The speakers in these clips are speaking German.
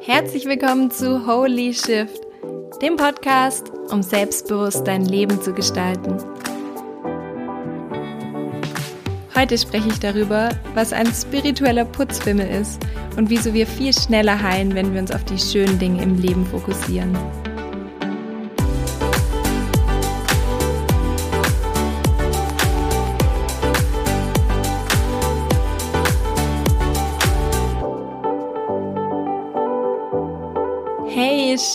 Herzlich willkommen zu Holy Shift, dem Podcast, um selbstbewusst dein Leben zu gestalten. Heute spreche ich darüber, was ein spiritueller Putzfimmel ist und wieso wir viel schneller heilen, wenn wir uns auf die schönen Dinge im Leben fokussieren.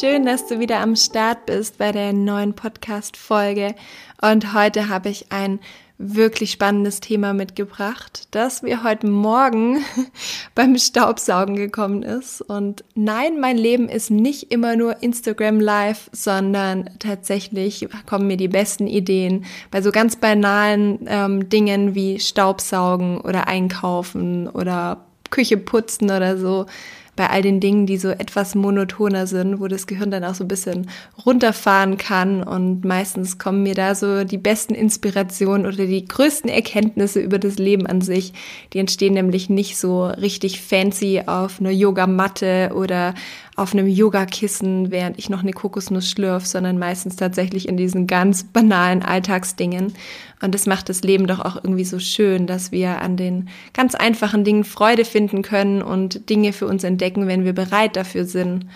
Schön, dass du wieder am Start bist bei der neuen Podcast-Folge. Und heute habe ich ein wirklich spannendes Thema mitgebracht, das mir heute Morgen beim Staubsaugen gekommen ist. Und nein, mein Leben ist nicht immer nur Instagram Live, sondern tatsächlich kommen mir die besten Ideen bei so ganz banalen ähm, Dingen wie Staubsaugen oder Einkaufen oder Küche putzen oder so bei all den Dingen, die so etwas monotoner sind, wo das Gehirn dann auch so ein bisschen runterfahren kann. Und meistens kommen mir da so die besten Inspirationen oder die größten Erkenntnisse über das Leben an sich. Die entstehen nämlich nicht so richtig fancy auf einer Yogamatte oder auf einem Yogakissen, während ich noch eine Kokosnuss schlürf, sondern meistens tatsächlich in diesen ganz banalen Alltagsdingen. Und das macht das Leben doch auch irgendwie so schön, dass wir an den ganz einfachen Dingen Freude finden können und Dinge für uns entdecken, wenn wir bereit dafür sind.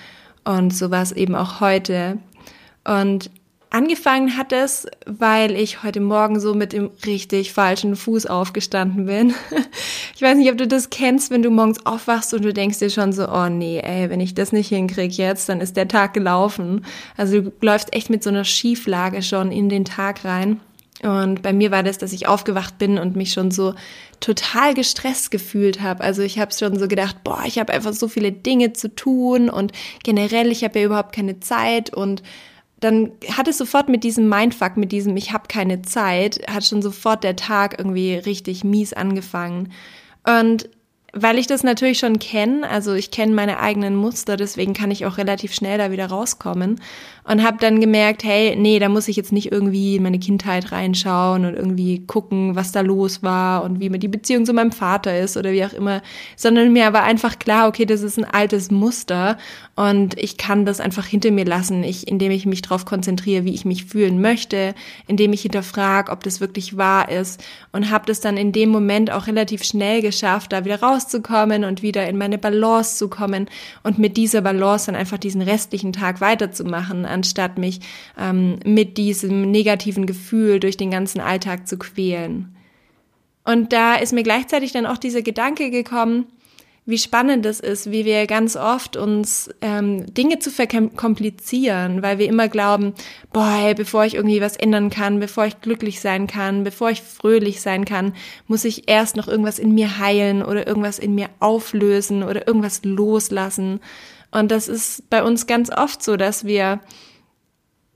Und so war es eben auch heute. Und Angefangen hat es, weil ich heute Morgen so mit dem richtig falschen Fuß aufgestanden bin. Ich weiß nicht, ob du das kennst, wenn du morgens aufwachst und du denkst dir schon so, oh nee, ey, wenn ich das nicht hinkrieg jetzt, dann ist der Tag gelaufen. Also du läufst echt mit so einer Schieflage schon in den Tag rein. Und bei mir war das, dass ich aufgewacht bin und mich schon so total gestresst gefühlt habe. Also ich habe schon so gedacht, boah, ich habe einfach so viele Dinge zu tun und generell, ich habe ja überhaupt keine Zeit und dann hat es sofort mit diesem Mindfuck, mit diesem Ich habe keine Zeit, hat schon sofort der Tag irgendwie richtig mies angefangen. Und weil ich das natürlich schon kenne, also ich kenne meine eigenen Muster, deswegen kann ich auch relativ schnell da wieder rauskommen. Und habe dann gemerkt, hey, nee, da muss ich jetzt nicht irgendwie in meine Kindheit reinschauen und irgendwie gucken, was da los war und wie mir die Beziehung zu meinem Vater ist oder wie auch immer, sondern mir war einfach klar, okay, das ist ein altes Muster und ich kann das einfach hinter mir lassen, ich, indem ich mich darauf konzentriere, wie ich mich fühlen möchte, indem ich hinterfrage, ob das wirklich wahr ist. Und habe das dann in dem Moment auch relativ schnell geschafft, da wieder rauszukommen und wieder in meine Balance zu kommen und mit dieser Balance dann einfach diesen restlichen Tag weiterzumachen, anstatt mich ähm, mit diesem negativen Gefühl durch den ganzen Alltag zu quälen. Und da ist mir gleichzeitig dann auch dieser Gedanke gekommen, wie spannend es ist, wie wir ganz oft uns ähm, Dinge zu verkomplizieren, weil wir immer glauben, boah, hey, bevor ich irgendwie was ändern kann, bevor ich glücklich sein kann, bevor ich fröhlich sein kann, muss ich erst noch irgendwas in mir heilen oder irgendwas in mir auflösen oder irgendwas loslassen. Und das ist bei uns ganz oft so, dass wir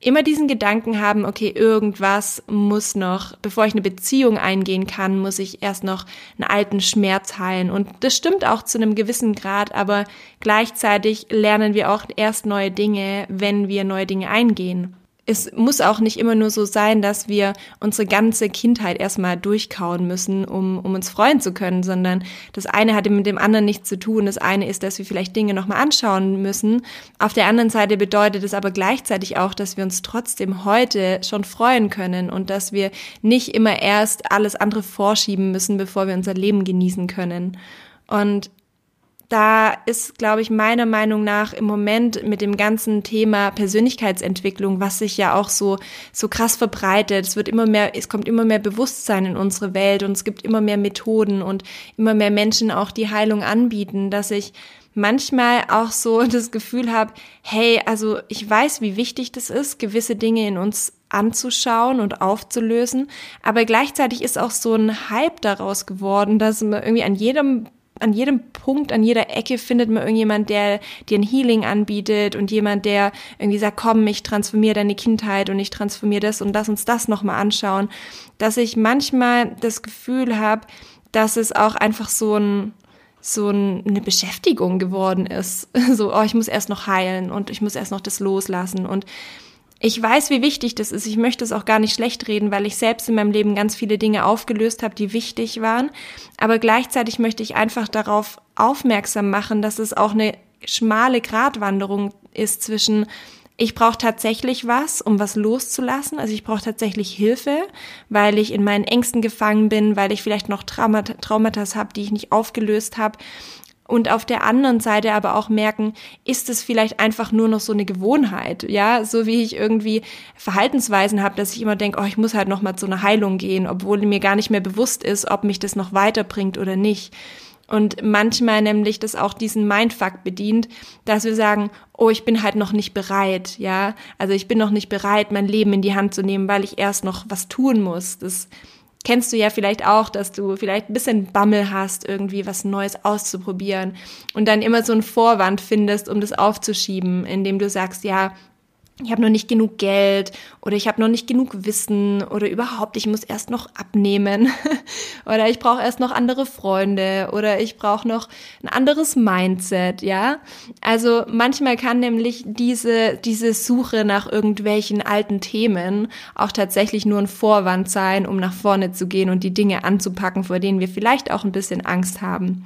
immer diesen Gedanken haben, okay, irgendwas muss noch, bevor ich eine Beziehung eingehen kann, muss ich erst noch einen alten Schmerz heilen. Und das stimmt auch zu einem gewissen Grad, aber gleichzeitig lernen wir auch erst neue Dinge, wenn wir neue Dinge eingehen es muss auch nicht immer nur so sein, dass wir unsere ganze Kindheit erstmal durchkauen müssen, um, um uns freuen zu können, sondern das eine hat mit dem anderen nichts zu tun. Das eine ist, dass wir vielleicht Dinge nochmal anschauen müssen. Auf der anderen Seite bedeutet es aber gleichzeitig auch, dass wir uns trotzdem heute schon freuen können und dass wir nicht immer erst alles andere vorschieben müssen, bevor wir unser Leben genießen können. Und da ist, glaube ich, meiner Meinung nach im Moment mit dem ganzen Thema Persönlichkeitsentwicklung, was sich ja auch so, so krass verbreitet. Es wird immer mehr, es kommt immer mehr Bewusstsein in unsere Welt und es gibt immer mehr Methoden und immer mehr Menschen auch die Heilung anbieten, dass ich manchmal auch so das Gefühl habe, hey, also ich weiß, wie wichtig das ist, gewisse Dinge in uns anzuschauen und aufzulösen, aber gleichzeitig ist auch so ein Hype daraus geworden, dass man irgendwie an jedem an jedem Punkt, an jeder Ecke findet man irgendjemand, der dir ein Healing anbietet und jemand, der irgendwie sagt, komm, ich transformiere deine Kindheit und ich transformiere das und lass uns das nochmal anschauen, dass ich manchmal das Gefühl habe, dass es auch einfach so ein so eine Beschäftigung geworden ist. So, oh, ich muss erst noch heilen und ich muss erst noch das loslassen und Ich weiß, wie wichtig das ist. Ich möchte es auch gar nicht schlecht reden, weil ich selbst in meinem Leben ganz viele Dinge aufgelöst habe, die wichtig waren. Aber gleichzeitig möchte ich einfach darauf aufmerksam machen, dass es auch eine schmale Gratwanderung ist zwischen ich brauche tatsächlich was, um was loszulassen. Also ich brauche tatsächlich Hilfe, weil ich in meinen Ängsten gefangen bin, weil ich vielleicht noch Traumata, Traumata habe, die ich nicht aufgelöst habe und auf der anderen Seite aber auch merken, ist es vielleicht einfach nur noch so eine Gewohnheit, ja, so wie ich irgendwie Verhaltensweisen habe, dass ich immer denke, oh, ich muss halt noch mal zu einer Heilung gehen, obwohl mir gar nicht mehr bewusst ist, ob mich das noch weiterbringt oder nicht. Und manchmal nämlich das auch diesen Mindfuck bedient, dass wir sagen, oh, ich bin halt noch nicht bereit, ja. Also ich bin noch nicht bereit, mein Leben in die Hand zu nehmen, weil ich erst noch was tun muss. Das kennst du ja vielleicht auch, dass du vielleicht ein bisschen Bammel hast, irgendwie was Neues auszuprobieren und dann immer so einen Vorwand findest, um das aufzuschieben, indem du sagst, ja, ich habe noch nicht genug Geld oder ich habe noch nicht genug Wissen oder überhaupt, ich muss erst noch abnehmen oder ich brauche erst noch andere Freunde oder ich brauche noch ein anderes Mindset, ja? Also manchmal kann nämlich diese diese Suche nach irgendwelchen alten Themen auch tatsächlich nur ein Vorwand sein, um nach vorne zu gehen und die Dinge anzupacken, vor denen wir vielleicht auch ein bisschen Angst haben.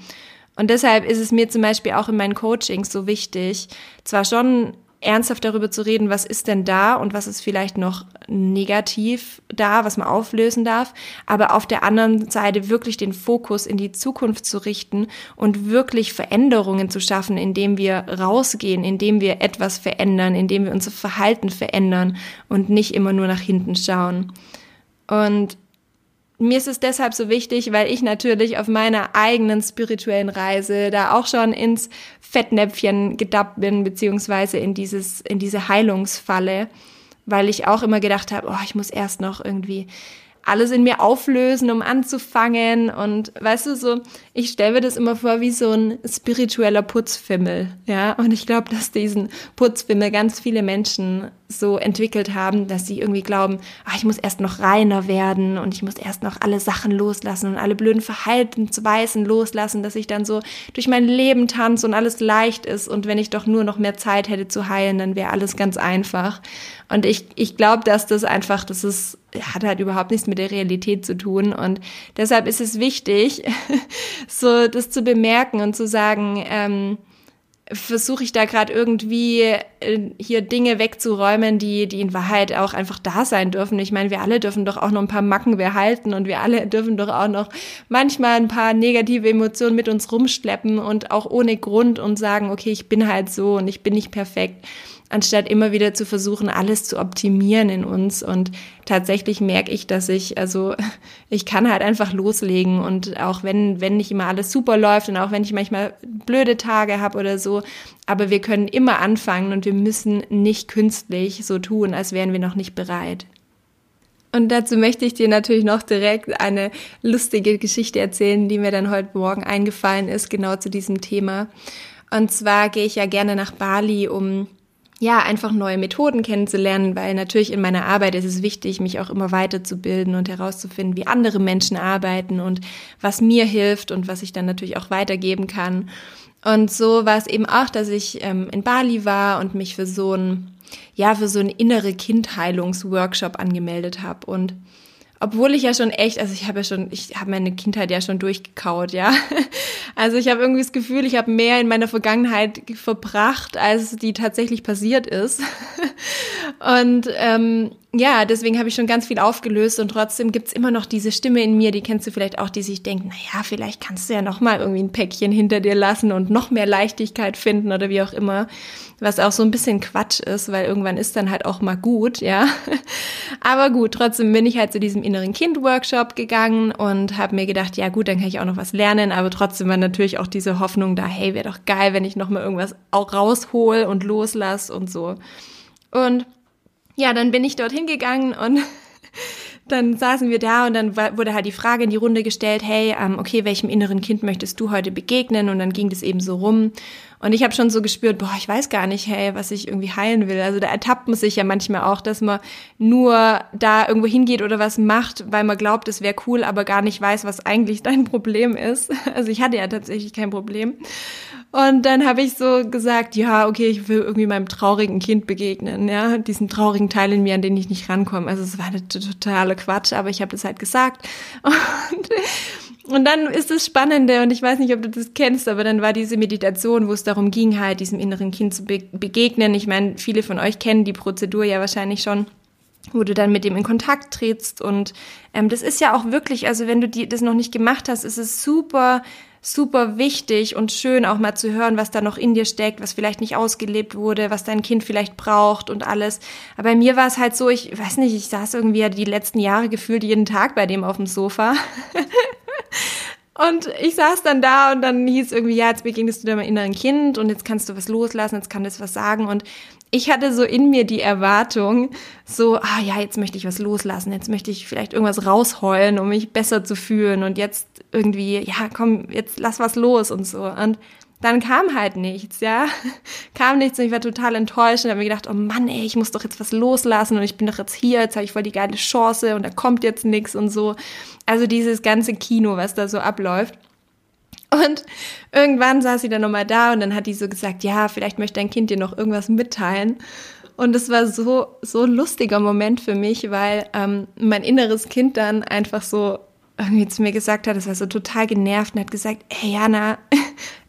Und deshalb ist es mir zum Beispiel auch in meinen Coachings so wichtig, zwar schon ernsthaft darüber zu reden, was ist denn da und was ist vielleicht noch negativ da, was man auflösen darf, aber auf der anderen Seite wirklich den Fokus in die Zukunft zu richten und wirklich Veränderungen zu schaffen, indem wir rausgehen, indem wir etwas verändern, indem wir unser Verhalten verändern und nicht immer nur nach hinten schauen. Und mir ist es deshalb so wichtig, weil ich natürlich auf meiner eigenen spirituellen Reise da auch schon ins Fettnäpfchen gedappt bin, beziehungsweise in dieses, in diese Heilungsfalle, weil ich auch immer gedacht habe, oh, ich muss erst noch irgendwie alles in mir auflösen, um anzufangen. Und weißt du, so, ich stelle mir das immer vor wie so ein spiritueller Putzfimmel. Ja, und ich glaube, dass diesen Putzfimmel ganz viele Menschen so entwickelt haben, dass sie irgendwie glauben, ach, ich muss erst noch reiner werden und ich muss erst noch alle Sachen loslassen und alle blöden Verhaltensweisen loslassen, dass ich dann so durch mein Leben tanze und alles leicht ist und wenn ich doch nur noch mehr Zeit hätte zu heilen, dann wäre alles ganz einfach. Und ich, ich glaube, dass das einfach, das ist, hat halt überhaupt nichts mit der Realität zu tun und deshalb ist es wichtig, so das zu bemerken und zu sagen, ähm, versuche ich da gerade irgendwie äh, hier Dinge wegzuräumen, die, die in Wahrheit auch einfach da sein dürfen. Ich meine, wir alle dürfen doch auch noch ein paar Macken behalten und wir alle dürfen doch auch noch manchmal ein paar negative Emotionen mit uns rumschleppen und auch ohne Grund und sagen, okay, ich bin halt so und ich bin nicht perfekt anstatt immer wieder zu versuchen, alles zu optimieren in uns. Und tatsächlich merke ich, dass ich, also ich kann halt einfach loslegen und auch wenn, wenn nicht immer alles super läuft und auch wenn ich manchmal blöde Tage habe oder so, aber wir können immer anfangen und wir müssen nicht künstlich so tun, als wären wir noch nicht bereit. Und dazu möchte ich dir natürlich noch direkt eine lustige Geschichte erzählen, die mir dann heute Morgen eingefallen ist, genau zu diesem Thema. Und zwar gehe ich ja gerne nach Bali, um ja, einfach neue Methoden kennenzulernen, weil natürlich in meiner Arbeit ist es wichtig, mich auch immer weiterzubilden und herauszufinden, wie andere Menschen arbeiten und was mir hilft und was ich dann natürlich auch weitergeben kann. Und so war es eben auch, dass ich ähm, in Bali war und mich für so ein, ja, für so einen innere Kindheilungsworkshop angemeldet habe und obwohl ich ja schon echt, also ich habe ja schon, ich habe meine Kindheit ja schon durchgekaut, ja. Also ich habe irgendwie das Gefühl, ich habe mehr in meiner Vergangenheit verbracht, als die tatsächlich passiert ist. Und ähm, ja, deswegen habe ich schon ganz viel aufgelöst und trotzdem gibt's immer noch diese Stimme in mir, die kennst du vielleicht auch, die sich denkt, na ja, vielleicht kannst du ja noch mal irgendwie ein Päckchen hinter dir lassen und noch mehr Leichtigkeit finden oder wie auch immer, was auch so ein bisschen Quatsch ist, weil irgendwann ist dann halt auch mal gut, ja. Aber gut, trotzdem bin ich halt zu diesem inneren Kind Workshop gegangen und habe mir gedacht, ja gut, dann kann ich auch noch was lernen, aber trotzdem war natürlich auch diese Hoffnung da, hey, wäre doch geil, wenn ich noch mal irgendwas auch raushol und loslass und so. Und ja, dann bin ich dorthin gegangen und dann saßen wir da und dann wurde halt die Frage in die Runde gestellt, hey, ähm, okay, welchem inneren Kind möchtest du heute begegnen? Und dann ging das eben so rum. Und ich habe schon so gespürt, boah, ich weiß gar nicht, hey, was ich irgendwie heilen will. Also da ertappt man sich ja manchmal auch, dass man nur da irgendwo hingeht oder was macht, weil man glaubt, es wäre cool, aber gar nicht weiß, was eigentlich dein Problem ist. Also ich hatte ja tatsächlich kein Problem. Und dann habe ich so gesagt, ja, okay, ich will irgendwie meinem traurigen Kind begegnen, ja, diesen traurigen Teil in mir, an den ich nicht rankomme. Also es war eine totale Quatsch, aber ich habe das halt gesagt. Und, und dann ist das Spannende, und ich weiß nicht, ob du das kennst, aber dann war diese Meditation, wo es darum ging, halt diesem inneren Kind zu be begegnen. Ich meine, viele von euch kennen die Prozedur ja wahrscheinlich schon wo du dann mit dem in Kontakt trittst. Und ähm, das ist ja auch wirklich, also wenn du die, das noch nicht gemacht hast, ist es super, super wichtig und schön auch mal zu hören, was da noch in dir steckt, was vielleicht nicht ausgelebt wurde, was dein Kind vielleicht braucht und alles. Aber bei mir war es halt so, ich weiß nicht, ich saß irgendwie die letzten Jahre gefühlt jeden Tag bei dem auf dem Sofa. Und ich saß dann da und dann hieß irgendwie, ja, jetzt begegnest du deinem inneren Kind und jetzt kannst du was loslassen, jetzt kann das was sagen. Und ich hatte so in mir die Erwartung, so, ah ja, jetzt möchte ich was loslassen, jetzt möchte ich vielleicht irgendwas rausheulen, um mich besser zu fühlen und jetzt irgendwie, ja, komm, jetzt lass was los und so. Und dann kam halt nichts, ja. Kam nichts und ich war total enttäuscht und habe mir gedacht, oh Mann, ey, ich muss doch jetzt was loslassen und ich bin doch jetzt hier, jetzt habe ich voll die geile Chance und da kommt jetzt nichts und so. Also dieses ganze Kino, was da so abläuft. Und irgendwann saß sie dann nochmal da und dann hat die so gesagt, ja, vielleicht möchte dein Kind dir noch irgendwas mitteilen. Und es war so, so lustiger Moment für mich, weil ähm, mein inneres Kind dann einfach so irgendwie zu mir gesagt hat, es war so total genervt und hat gesagt, hey Jana,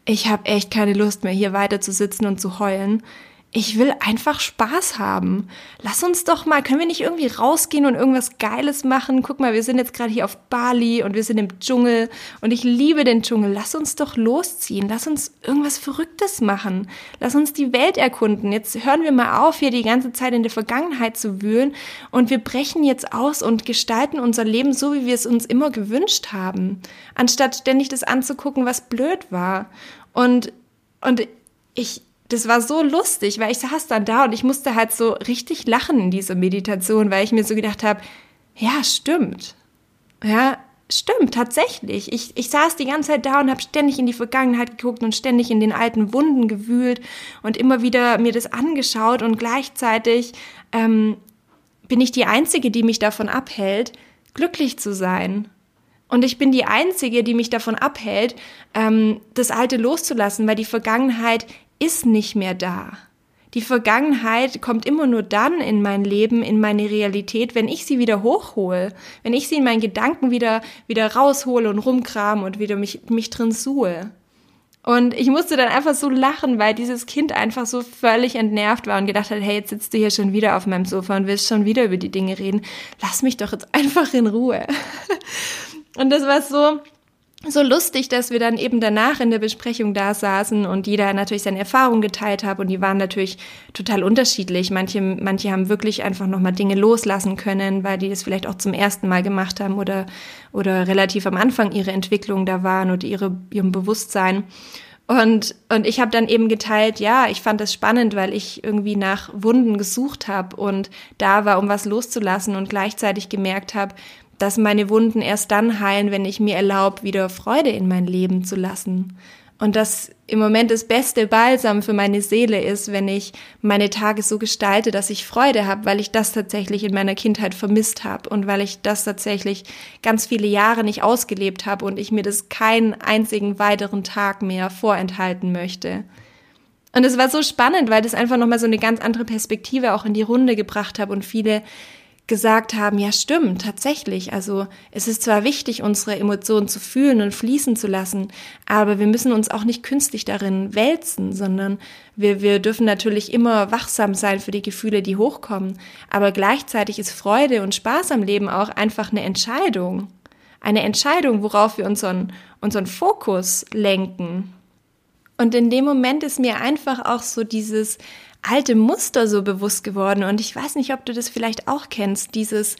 ich habe echt keine Lust mehr, hier weiter zu sitzen und zu heulen ich will einfach Spaß haben. Lass uns doch mal, können wir nicht irgendwie rausgehen und irgendwas Geiles machen? Guck mal, wir sind jetzt gerade hier auf Bali und wir sind im Dschungel und ich liebe den Dschungel. Lass uns doch losziehen. Lass uns irgendwas Verrücktes machen. Lass uns die Welt erkunden. Jetzt hören wir mal auf, hier die ganze Zeit in der Vergangenheit zu wühlen und wir brechen jetzt aus und gestalten unser Leben so, wie wir es uns immer gewünscht haben. Anstatt ständig das anzugucken, was blöd war. Und, und ich, das war so lustig, weil ich saß dann da und ich musste halt so richtig lachen in dieser Meditation, weil ich mir so gedacht habe, ja, stimmt. Ja, stimmt, tatsächlich. Ich, ich saß die ganze Zeit da und habe ständig in die Vergangenheit geguckt und ständig in den alten Wunden gewühlt und immer wieder mir das angeschaut und gleichzeitig ähm, bin ich die Einzige, die mich davon abhält, glücklich zu sein. Und ich bin die Einzige, die mich davon abhält, ähm, das Alte loszulassen, weil die Vergangenheit ist nicht mehr da. Die Vergangenheit kommt immer nur dann in mein Leben, in meine Realität, wenn ich sie wieder hochhole, wenn ich sie in meinen Gedanken wieder, wieder raushole und rumkram und wieder mich, mich drin suhe. Und ich musste dann einfach so lachen, weil dieses Kind einfach so völlig entnervt war und gedacht hat, hey, jetzt sitzt du hier schon wieder auf meinem Sofa und willst schon wieder über die Dinge reden. Lass mich doch jetzt einfach in Ruhe. Und das war so, so lustig, dass wir dann eben danach in der Besprechung da saßen und jeder natürlich seine Erfahrungen geteilt hat und die waren natürlich total unterschiedlich. Manche, manche haben wirklich einfach nochmal Dinge loslassen können, weil die das vielleicht auch zum ersten Mal gemacht haben oder, oder relativ am Anfang ihrer Entwicklung da waren oder ihre, ihrem Bewusstsein. Und, und ich habe dann eben geteilt, ja, ich fand das spannend, weil ich irgendwie nach Wunden gesucht habe und da war, um was loszulassen und gleichzeitig gemerkt habe, dass meine Wunden erst dann heilen, wenn ich mir erlaube, wieder Freude in mein Leben zu lassen. Und dass im Moment das beste Balsam für meine Seele ist, wenn ich meine Tage so gestalte, dass ich Freude habe, weil ich das tatsächlich in meiner Kindheit vermisst habe und weil ich das tatsächlich ganz viele Jahre nicht ausgelebt habe und ich mir das keinen einzigen weiteren Tag mehr vorenthalten möchte. Und es war so spannend, weil das einfach nochmal so eine ganz andere Perspektive auch in die Runde gebracht habe und viele gesagt haben, ja stimmt, tatsächlich. Also es ist zwar wichtig, unsere Emotionen zu fühlen und fließen zu lassen, aber wir müssen uns auch nicht künstlich darin wälzen, sondern wir, wir dürfen natürlich immer wachsam sein für die Gefühle, die hochkommen. Aber gleichzeitig ist Freude und Spaß am Leben auch einfach eine Entscheidung. Eine Entscheidung, worauf wir unseren, unseren Fokus lenken. Und in dem Moment ist mir einfach auch so dieses, alte Muster so bewusst geworden. Und ich weiß nicht, ob du das vielleicht auch kennst, dieses,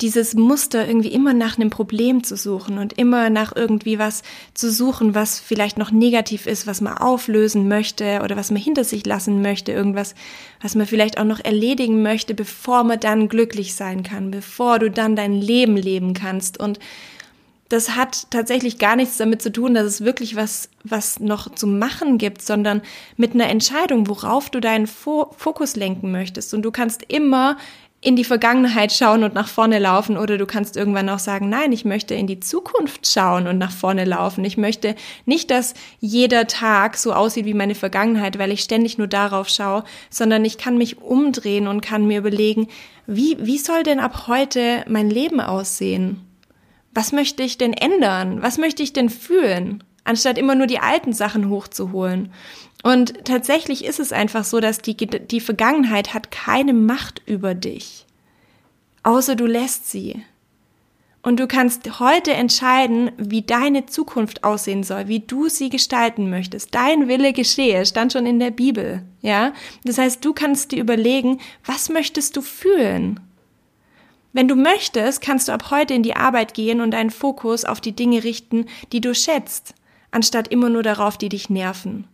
dieses Muster irgendwie immer nach einem Problem zu suchen und immer nach irgendwie was zu suchen, was vielleicht noch negativ ist, was man auflösen möchte oder was man hinter sich lassen möchte, irgendwas, was man vielleicht auch noch erledigen möchte, bevor man dann glücklich sein kann, bevor du dann dein Leben leben kannst. Und das hat tatsächlich gar nichts damit zu tun, dass es wirklich was, was noch zu machen gibt, sondern mit einer Entscheidung, worauf du deinen Fokus lenken möchtest. Und du kannst immer in die Vergangenheit schauen und nach vorne laufen oder du kannst irgendwann auch sagen, nein, ich möchte in die Zukunft schauen und nach vorne laufen. Ich möchte nicht, dass jeder Tag so aussieht wie meine Vergangenheit, weil ich ständig nur darauf schaue, sondern ich kann mich umdrehen und kann mir überlegen, wie, wie soll denn ab heute mein Leben aussehen? Was möchte ich denn ändern? Was möchte ich denn fühlen? Anstatt immer nur die alten Sachen hochzuholen. Und tatsächlich ist es einfach so, dass die, die Vergangenheit hat keine Macht über dich. Außer du lässt sie. Und du kannst heute entscheiden, wie deine Zukunft aussehen soll, wie du sie gestalten möchtest. Dein Wille geschehe, stand schon in der Bibel, ja? Das heißt, du kannst dir überlegen, was möchtest du fühlen? Wenn du möchtest, kannst du ab heute in die Arbeit gehen und deinen Fokus auf die Dinge richten, die du schätzt, anstatt immer nur darauf, die dich nerven.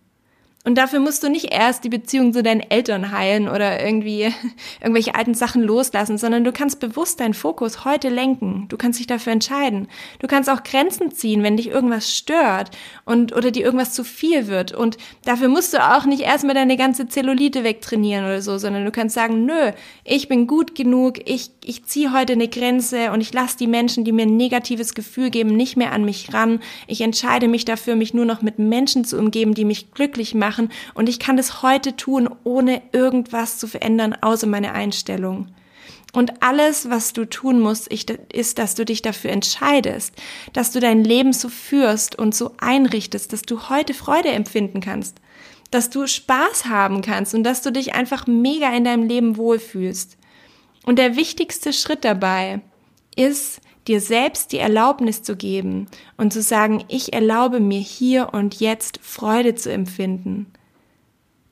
Und dafür musst du nicht erst die Beziehung zu deinen Eltern heilen oder irgendwie irgendwelche alten Sachen loslassen, sondern du kannst bewusst deinen Fokus heute lenken. Du kannst dich dafür entscheiden. Du kannst auch Grenzen ziehen, wenn dich irgendwas stört und oder dir irgendwas zu viel wird. Und dafür musst du auch nicht erstmal deine ganze Zellulite wegtrainieren oder so, sondern du kannst sagen, nö, ich bin gut genug, ich, ich ziehe heute eine Grenze und ich lasse die Menschen, die mir ein negatives Gefühl geben, nicht mehr an mich ran. Ich entscheide mich dafür, mich nur noch mit Menschen zu umgeben, die mich glücklich machen machen und ich kann das heute tun, ohne irgendwas zu verändern, außer meine Einstellung. Und alles, was du tun musst, ist, dass du dich dafür entscheidest, dass du dein Leben so führst und so einrichtest, dass du heute Freude empfinden kannst, dass du Spaß haben kannst und dass du dich einfach mega in deinem Leben wohlfühlst. Und der wichtigste Schritt dabei ist, dir selbst die Erlaubnis zu geben und zu sagen, ich erlaube mir hier und jetzt Freude zu empfinden.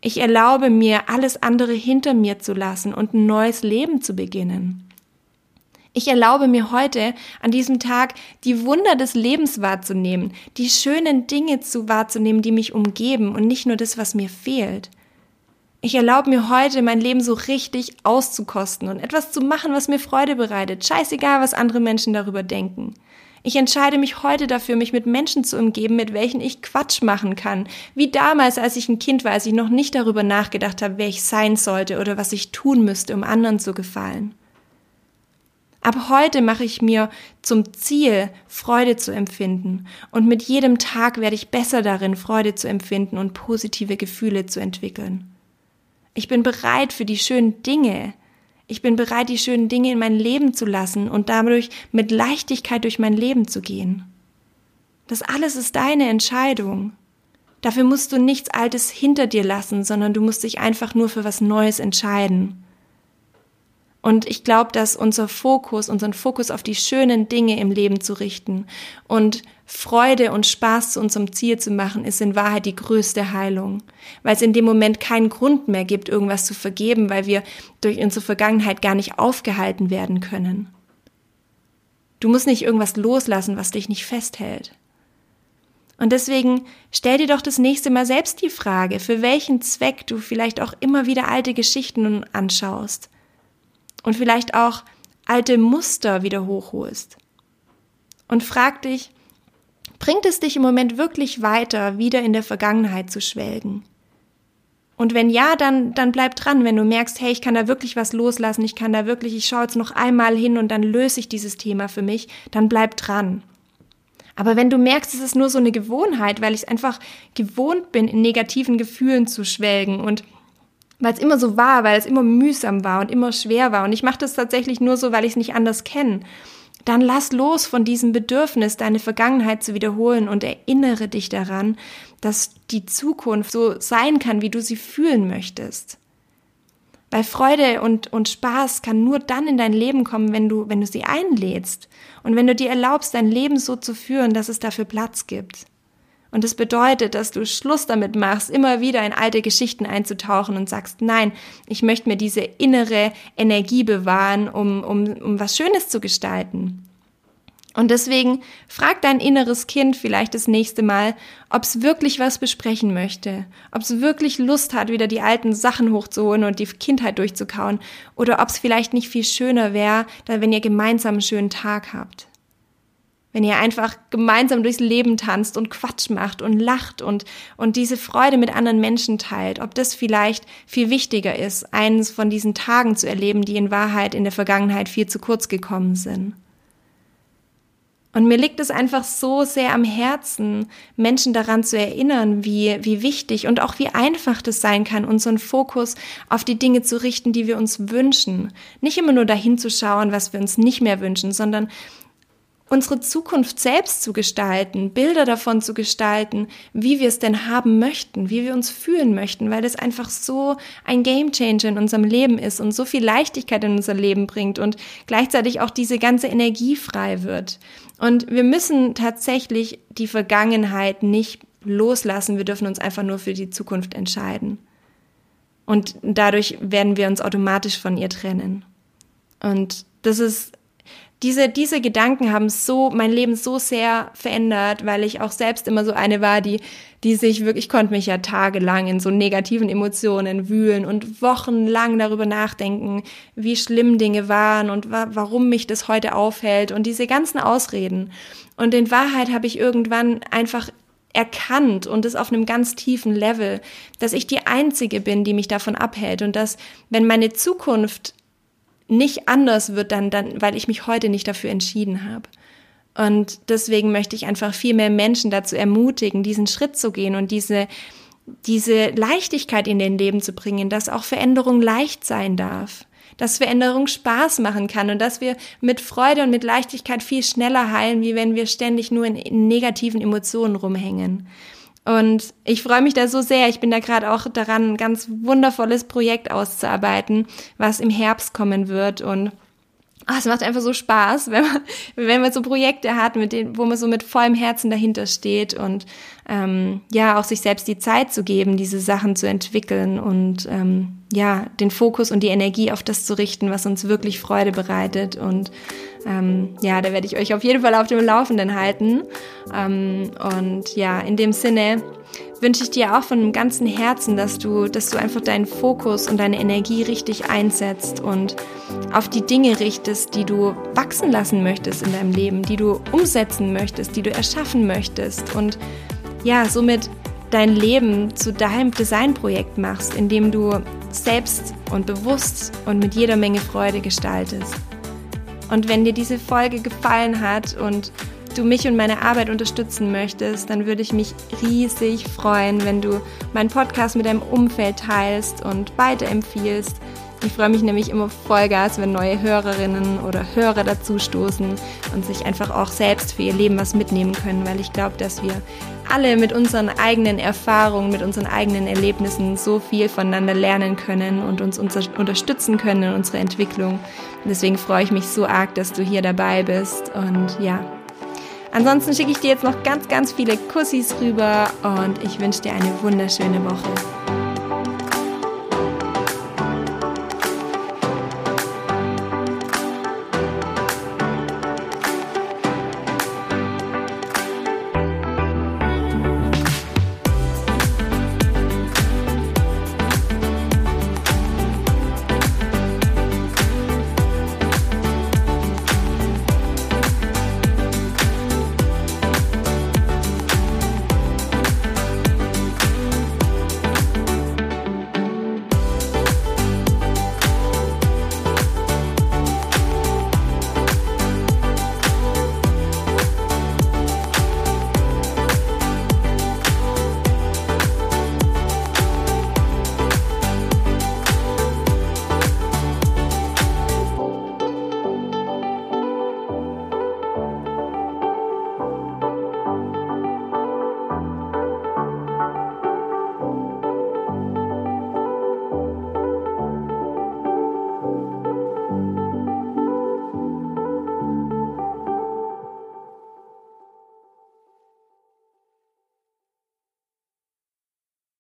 Ich erlaube mir, alles andere hinter mir zu lassen und ein neues Leben zu beginnen. Ich erlaube mir heute an diesem Tag die Wunder des Lebens wahrzunehmen, die schönen Dinge zu wahrzunehmen, die mich umgeben und nicht nur das, was mir fehlt. Ich erlaube mir heute, mein Leben so richtig auszukosten und etwas zu machen, was mir Freude bereitet. Scheißegal, was andere Menschen darüber denken. Ich entscheide mich heute dafür, mich mit Menschen zu umgeben, mit welchen ich Quatsch machen kann. Wie damals, als ich ein Kind war, als ich noch nicht darüber nachgedacht habe, wer ich sein sollte oder was ich tun müsste, um anderen zu gefallen. Ab heute mache ich mir zum Ziel, Freude zu empfinden. Und mit jedem Tag werde ich besser darin, Freude zu empfinden und positive Gefühle zu entwickeln. Ich bin bereit für die schönen Dinge. Ich bin bereit, die schönen Dinge in mein Leben zu lassen und dadurch mit Leichtigkeit durch mein Leben zu gehen. Das alles ist deine Entscheidung. Dafür musst du nichts Altes hinter dir lassen, sondern du musst dich einfach nur für was Neues entscheiden. Und ich glaube, dass unser Fokus, unseren Fokus auf die schönen Dinge im Leben zu richten und Freude und Spaß zu unserem Ziel zu machen, ist in Wahrheit die größte Heilung, weil es in dem Moment keinen Grund mehr gibt, irgendwas zu vergeben, weil wir durch unsere Vergangenheit gar nicht aufgehalten werden können. Du musst nicht irgendwas loslassen, was dich nicht festhält. Und deswegen stell dir doch das nächste Mal selbst die Frage, für welchen Zweck du vielleicht auch immer wieder alte Geschichten anschaust und vielleicht auch alte Muster wieder hochholst. Und frag dich, bringt es dich im Moment wirklich weiter, wieder in der Vergangenheit zu schwelgen? Und wenn ja, dann, dann bleib dran, wenn du merkst, hey, ich kann da wirklich was loslassen, ich kann da wirklich, ich schaue jetzt noch einmal hin und dann löse ich dieses Thema für mich, dann bleib dran. Aber wenn du merkst, es ist nur so eine Gewohnheit, weil ich es einfach gewohnt bin, in negativen Gefühlen zu schwelgen und weil es immer so war, weil es immer mühsam war und immer schwer war. Und ich mache das tatsächlich nur so, weil ich es nicht anders kenne. Dann lass los von diesem Bedürfnis, deine Vergangenheit zu wiederholen und erinnere dich daran, dass die Zukunft so sein kann, wie du sie fühlen möchtest. Weil Freude und, und Spaß kann nur dann in dein Leben kommen, wenn du, wenn du sie einlädst und wenn du dir erlaubst, dein Leben so zu führen, dass es dafür Platz gibt. Und das bedeutet, dass du Schluss damit machst, immer wieder in alte Geschichten einzutauchen und sagst, nein, ich möchte mir diese innere Energie bewahren, um, um, um was Schönes zu gestalten. Und deswegen frag dein inneres Kind vielleicht das nächste Mal, ob es wirklich was besprechen möchte, ob es wirklich Lust hat, wieder die alten Sachen hochzuholen und die Kindheit durchzukauen, oder ob es vielleicht nicht viel schöner wäre, wenn ihr gemeinsam einen schönen Tag habt. Wenn ihr einfach gemeinsam durchs Leben tanzt und Quatsch macht und lacht und, und diese Freude mit anderen Menschen teilt, ob das vielleicht viel wichtiger ist, eines von diesen Tagen zu erleben, die in Wahrheit in der Vergangenheit viel zu kurz gekommen sind. Und mir liegt es einfach so sehr am Herzen, Menschen daran zu erinnern, wie, wie wichtig und auch wie einfach das sein kann, unseren Fokus auf die Dinge zu richten, die wir uns wünschen. Nicht immer nur dahin zu schauen, was wir uns nicht mehr wünschen, sondern unsere Zukunft selbst zu gestalten, Bilder davon zu gestalten, wie wir es denn haben möchten, wie wir uns fühlen möchten, weil das einfach so ein Gamechanger in unserem Leben ist und so viel Leichtigkeit in unser Leben bringt und gleichzeitig auch diese ganze Energie frei wird. Und wir müssen tatsächlich die Vergangenheit nicht loslassen, wir dürfen uns einfach nur für die Zukunft entscheiden. Und dadurch werden wir uns automatisch von ihr trennen. Und das ist diese, diese Gedanken haben so mein Leben so sehr verändert, weil ich auch selbst immer so eine war, die, die sich wirklich, ich konnte mich ja tagelang in so negativen Emotionen wühlen und wochenlang darüber nachdenken, wie schlimm Dinge waren und wa warum mich das heute aufhält und diese ganzen Ausreden. Und in Wahrheit habe ich irgendwann einfach erkannt und es auf einem ganz tiefen Level, dass ich die Einzige bin, die mich davon abhält und dass, wenn meine Zukunft nicht anders wird dann, dann, weil ich mich heute nicht dafür entschieden habe. Und deswegen möchte ich einfach viel mehr Menschen dazu ermutigen, diesen Schritt zu gehen und diese, diese Leichtigkeit in den Leben zu bringen, dass auch Veränderung leicht sein darf, dass Veränderung Spaß machen kann und dass wir mit Freude und mit Leichtigkeit viel schneller heilen, wie wenn wir ständig nur in, in negativen Emotionen rumhängen. Und ich freue mich da so sehr. Ich bin da gerade auch daran, ein ganz wundervolles Projekt auszuarbeiten, was im Herbst kommen wird. Und oh, es macht einfach so Spaß, wenn man, wenn man so Projekte hat, mit denen, wo man so mit vollem Herzen dahinter steht und ähm, ja, auch sich selbst die Zeit zu geben, diese Sachen zu entwickeln und ähm, ja, den Fokus und die Energie auf das zu richten, was uns wirklich Freude bereitet und ähm, ja, da werde ich euch auf jeden Fall auf dem Laufenden halten. Ähm, und ja, in dem Sinne wünsche ich dir auch von ganzem Herzen, dass du, dass du einfach deinen Fokus und deine Energie richtig einsetzt und auf die Dinge richtest, die du wachsen lassen möchtest in deinem Leben, die du umsetzen möchtest, die du erschaffen möchtest und ja, somit dein Leben zu deinem Designprojekt machst, indem du selbst und bewusst und mit jeder Menge Freude gestaltest. Und wenn dir diese Folge gefallen hat und du mich und meine Arbeit unterstützen möchtest, dann würde ich mich riesig freuen, wenn du meinen Podcast mit deinem Umfeld teilst und weiterempfiehlst. Ich freue mich nämlich immer Vollgas, wenn neue Hörerinnen oder Hörer dazu stoßen und sich einfach auch selbst für ihr Leben was mitnehmen können, weil ich glaube, dass wir alle mit unseren eigenen Erfahrungen, mit unseren eigenen Erlebnissen so viel voneinander lernen können und uns unterstützen können in unserer Entwicklung. Und deswegen freue ich mich so arg, dass du hier dabei bist und ja. Ansonsten schicke ich dir jetzt noch ganz, ganz viele Kussis rüber und ich wünsche dir eine wunderschöne Woche.